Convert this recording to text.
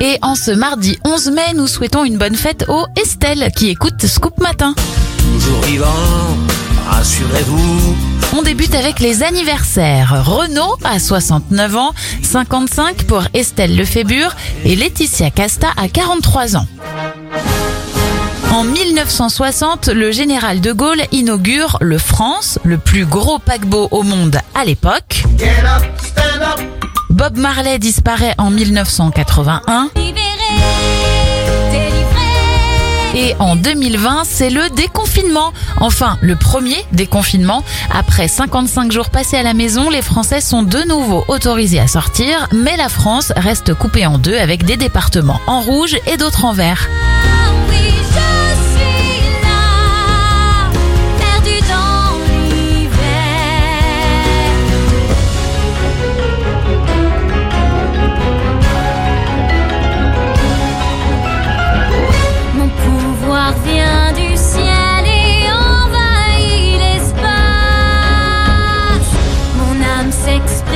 Et en ce mardi 11 mai, nous souhaitons une bonne fête aux Estelle qui écoute Scoop Matin. Toujours vivant, rassurez-vous. On débute avec les anniversaires. Renaud à 69 ans, 55 pour Estelle Lefébure et Laetitia Casta à 43 ans. En 1960, le général de Gaulle inaugure le France, le plus gros paquebot au monde à l'époque. Bob Marley disparaît en 1981 et en 2020, c'est le déconfinement. Enfin, le premier déconfinement. Après 55 jours passés à la maison, les Français sont de nouveau autorisés à sortir, mais la France reste coupée en deux avec des départements en rouge et d'autres en vert. explain